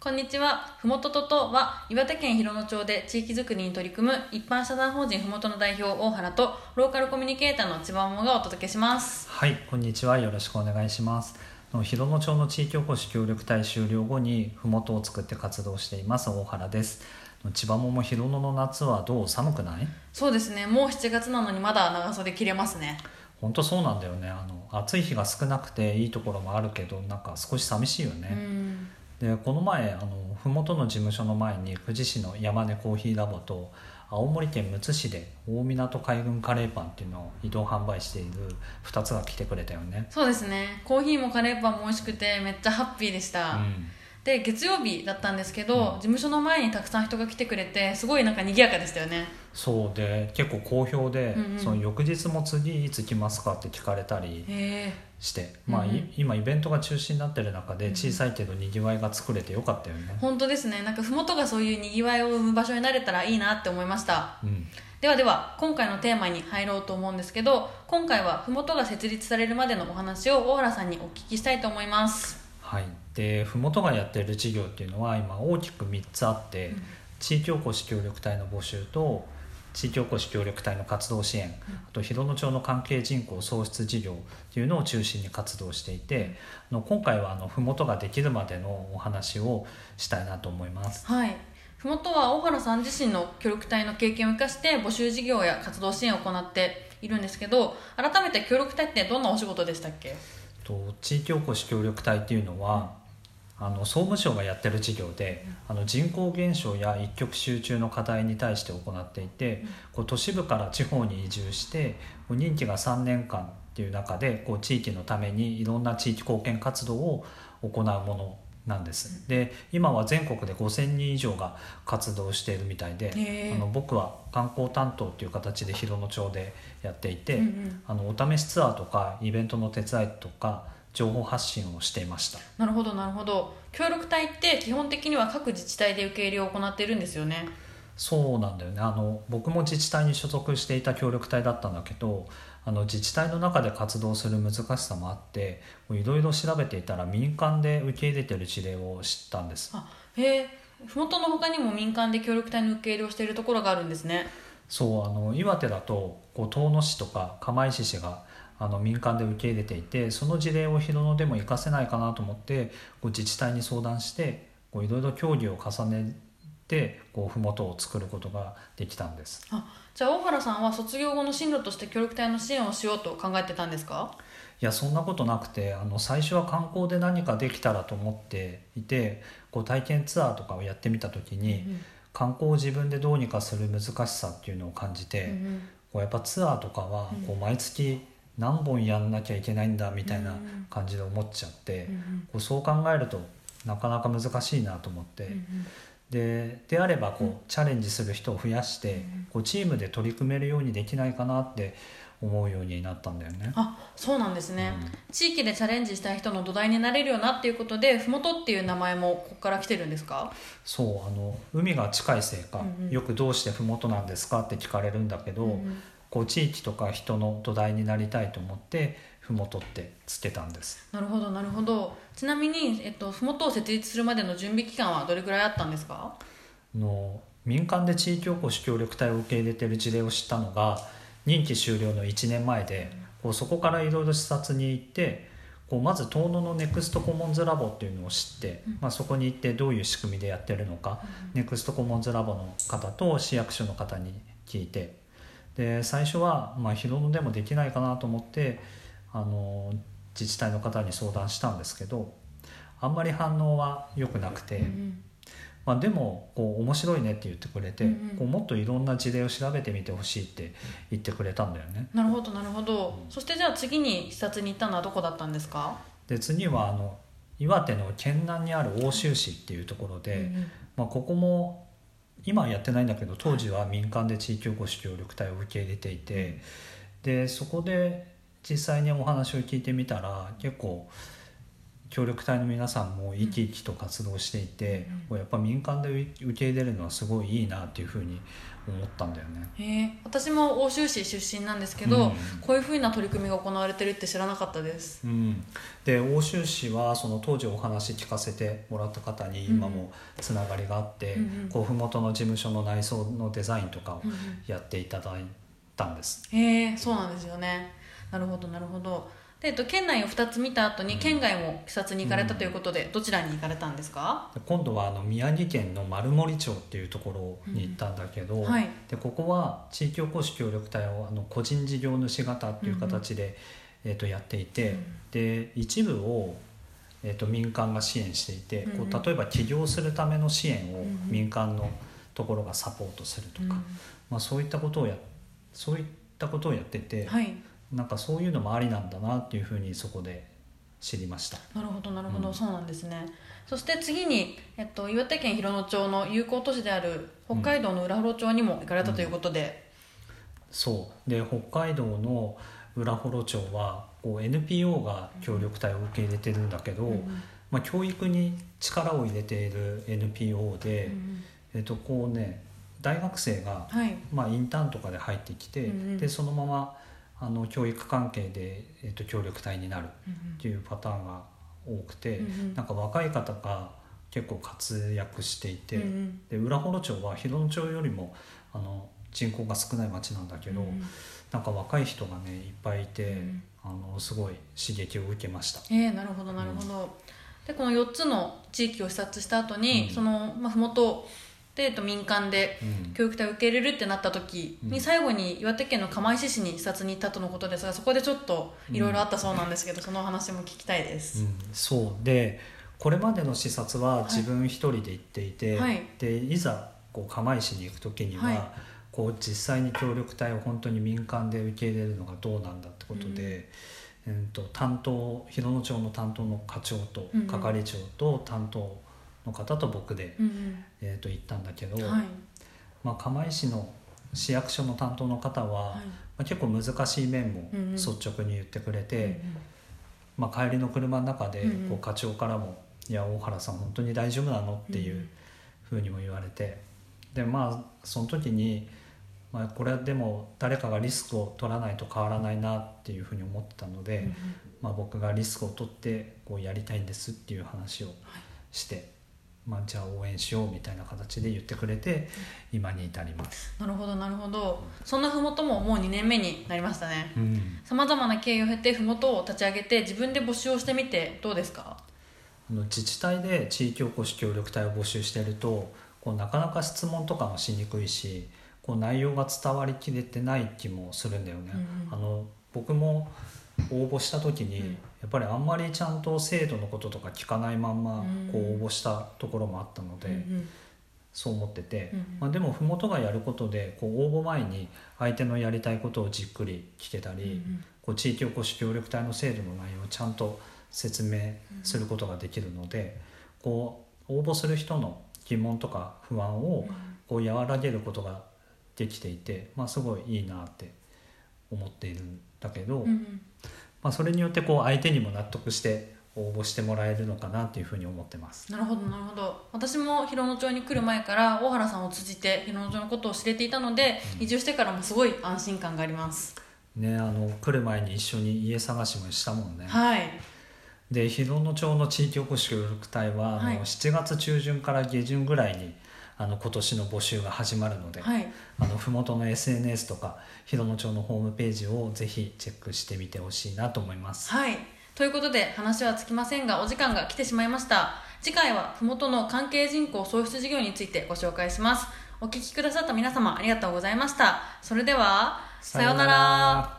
こんにちは。ふもとととは、岩手県広野町で地域づくりに取り組む一般社団法人ふもとの代表大原と、ローカルコミュニケーターの千葉桃がお届けします。はい、こんにちは。よろしくお願いします。広野町の地域おこし協力隊終了後にふもとを作って活動しています大原です。千葉もも広野の夏はどう？寒くない？そうですね。もう7月なのにまだ長袖着れますね。本当そうなんだよね。あの暑い日が少なくていいところもあるけど、なんか少し寂しいようね。ん。でこの前あのふもとの事務所の前に富士市の山根コーヒーラボと青森県むつ市で大港海軍カレーパンっていうのを移動販売している2つが来てくれたよね。そうですね。コーヒーもカレーパンも美味しくて、めっちゃハッピーでした。うんで、月曜日だったんですけど、うん事務所の前にたくさん人が来てくれて、すごいなんか賑やかでしたよね。そうで結構好評で、うんうんその翌日も次いつ来ますかって聞かれたり。して、まあ、いうんうん今イベントが中止になってる中でうんうん小さいけどにぎわいが作れてよかったよね。本当ですね。なんかふもとがそういう賑わいを生む場所になれたらいいなって思いました。うんではでは今回のテーマに入ろうと思うんですけど今回はふもとが設立されるまでのお話を大原さんにお聞きしたいと思いますはい、で麓がやってる事業っていうのは今大きく3つあって、うん。地域おこし協力隊の募集と地域おこし協力隊の活動支援、あと広野町の関係人口創出事業っていうのを中心に活動していて、あの今回はあの麓ができるまでのお話をしたいなと思います。はい。ふもとは大原さん自身の協力隊の経験を生かして募集事業や活動支援を行っているんですけど改めて協力隊ってどんなお仕事でしたっけ？と地域おこし協力隊っていうのは、あの総務省がやってる事業で、あの人口減少や一極集中の課題に対して行っていて、こう都市部から地方に移住して任期が3年間っていう中でこう地域のためにいろんな地域貢献活動を行うものなんです。で今は全国で5,000人以上が活動しているみたいで、あの僕は観光担当っていう形で広野町でやっていて、うんうん。あのお試しツアーとかイベントの手伝いとか情報発信をしていました。なるほどなるほど。協力隊って基本的には各自治体で受け入れを行っているんですよねそうなんだよね。あの僕も自治体に所属していた協力隊だったんだけどあの自治体の中で活動する難しさもあっていろいろ調べていたら民間で受け入れてる事例を知ったんです。あへえ。ふもとの他にも民間で協力隊の受け入れをしているところがあるんですね。そうあの岩手だとこう遠野市とか釜石市があの民間で受け入れていてその事例を広野でも活かせないかなと思ってこう自治体に相談してこういろいろ協議を重ねてこう麓を作ることができたんです。あじゃあ大原さんは卒業後の進路として協力隊の支援をしようと考えてたんですか？いやそんなことなくてあの最初は観光で何かできたらと思っていてこう体験ツアーとかをやってみた時に、観光を自分でどうにかする難しさっていうのを感じて、うんこうやっぱツアーとかはうん。こう毎月何本やんなきゃいけないんだみたいなうん。感じで思っちゃって、うんうん。こうそう考えるとなかなか難しいなと思って、うんうんでであればこう、うん。チャレンジする人を増やして、うん。こうチームで取り組めるようにできないかなって思うようになったんだよね。あそうなんですね、うん。地域でチャレンジしたい人の土台になれるようなっていうことでふもとっていう名前もここから来てるんですか？そうあの海が近いせいか、うんうん。よくどうして麓なんですかって聞かれるんだけど、うんうん。こう地域とか人の土台になりたいと思って麓ってつけたんです。なるほどなるほど。ちなみに、えっと、ふもとを設立するまでの準備期間はどれぐらいあったんですか？あの民間で地域おこし協力隊を受け入れてる事例を知ったのが任期終了の1年前で、こうそこからいろいろ視察に行ってこうまず遠野のネクストコモンズラボっていうのを知って、うん。まあ、そこに行ってどういう仕組みでやってるのか、ネクストコモンズラボの方と市役所の方に聞いてで最初は、まあ、広野でもできないかなと思ってあの自治体の方に相談したんですけどあんまり反応は良くなくて、うんまあ、でもこう面白いねって言ってくれて、うんうん。こうもっといろんな事例を調べてみてほしいって言ってくれたんだよね。なるほどなるほど、そしてじゃあ次に視察に行ったのはどこだったんですか？で次はあの岩手の県南にある奥州市っていうところで、うんうん。まあ、ここも今はやってないんだけど当時は民間で地域おこし協力隊を受け入れていて、でそこで実際にお話を聞いてみたら結構協力隊の皆さんも生き生きと活動していて、こうやっぱ民間で受け入れるのはすごいいいなっていうふうに思ったんだよね。へえ私も奥州市出身なんですけど、うん。こういうふうな取り組みが行われてるって知らなかったです。うん、で奥州市はその当時お話聞かせてもらった方に今もつながりがあって、うんうん。こう麓の事務所の内装のデザインとかをうんうん。やっていただいたんです。へえそうなんですよねなるほどなるほど。で、えっと、県内を2つ見た後に県外も視察に行かれたということで、どちらに行かれたんですか？で今度はあの宮城県の丸森町っていうところに行ったんだけど、はい。でここは地域おこし協力隊をあの個人事業主型っていう形で、えー、とやっていて、うん。で一部を、えー、と民間が支援していて、うん。うんこう例えば起業するための支援をうん。うん。民間のところがサポートするとか、まあ、そういったことをやそういったことをやってて、はいなんかそういうのもありなんだなっていうふうにそこで知りました。なるほどなるほど、うんそうなんですね。そして次に、えっと、岩手県広野町の友好都市である北海道の浦幌町にも行かれたということで、そう。で北海道の浦幌町はこう NPO が協力隊を受け入れてるんだけど、うんうん。まあ、教育に力を入れている NPO で、うん。えっとこうね大学生が、はい。まあ、インターンとかで入ってきて、うんうん。でそのままあの教育関係で、えっと協力隊になるっていうパターンが多くて、うんうん。なんか若い方が結構活躍していて、うんうん。で浦幌町は広野町よりもあの人口が少ない町なんだけど、うんなんか若い人がねいっぱいいて、うんあのすごい刺激を受けました。えー、なるほどなるほど、でこの4つの地域を視察した後に、うん。その、まあ、麓で、えっと、民間でうん。教育隊を受け入れるってなった時に、うん。最後に岩手県の釜石市に視察に行ったとのことですがそこでちょっといろいろあったそうなんですけど、そのお話も聞きたいです、うん、そうでこれまでの視察は自分一人で行っていて、はい。でいざこう釜石に行く時には、はい。こう実際に協力隊を本当に民間で受け入れるのがどうなんだってことで、うん。と担当広野町の担当の課長と係長と担当の方と僕で、うんえー、と行ったんだけど、うんはい。まあ、釜石の市役所の担当の方は、はい。まあ、結構難しい面もうんうん。率直に言ってくれて。うんまあ、帰りの車の中でうんうん。こう課長からも「いや大原さん本当に大丈夫なの?」っていうふうにも言われてでまあその時に、まあ、これはでも誰かがリスクを取らないと変わらないなっていうふうに思ってたので、うんうん。まあ、僕がリスクを取ってこうやりたいんですっていう話をして、まあ、じゃあ応援しようみたいな形で言ってくれて今に至ります。なるほどなるほど。そんな麓ももう2年目になりましたね。うん。さまざまな経緯を経て麓を立ち上げて自分で募集をしてみてどうですか？あの自治体で地域おこし協力隊を募集してるとこうなかなか質問とかもしにくいしこう内容が伝わりきれてない気もするんだよね。うんうん。あの僕も応募した時に、うん。やっぱりあんまりちゃんと制度のこととか聞かないまんまうん。こう応募したところもあったので、そう思ってて、うんまあ、でも麓がやることでこう応募前に相手のやりたいことをじっくり聞けたり、こう地域おこし協力隊の制度の内容をちゃんと説明することができるので、こう応募する人の疑問とか不安をこう和らげることができていて、まあ、すごいいいなって思っているんだけど、うんうん。まあ、それによってこう相手にも納得して応募してもらえるのかなっていうふうに思ってます。なるほどなるほど。私も広野町に来る前から大原さんを通じて広野町のことを知れていたので、移住してからもすごい安心感があります、ね、あの来る前に一緒に家探しもしたもんね。はい。で広野町の地域おこし協力隊は、あはい。の7月中旬から下旬ぐらいにあの今年の募集が始まるので、はい。あの麓の SNS とか広野町のホームページをぜひチェックしてみてほしいなと思います。はい。ということで話は尽きませんがお時間が来てしまいました。次回は麓の関係人口創出事業についてご紹介します。お聞きくださった皆様ありがとうございました。それではさようなら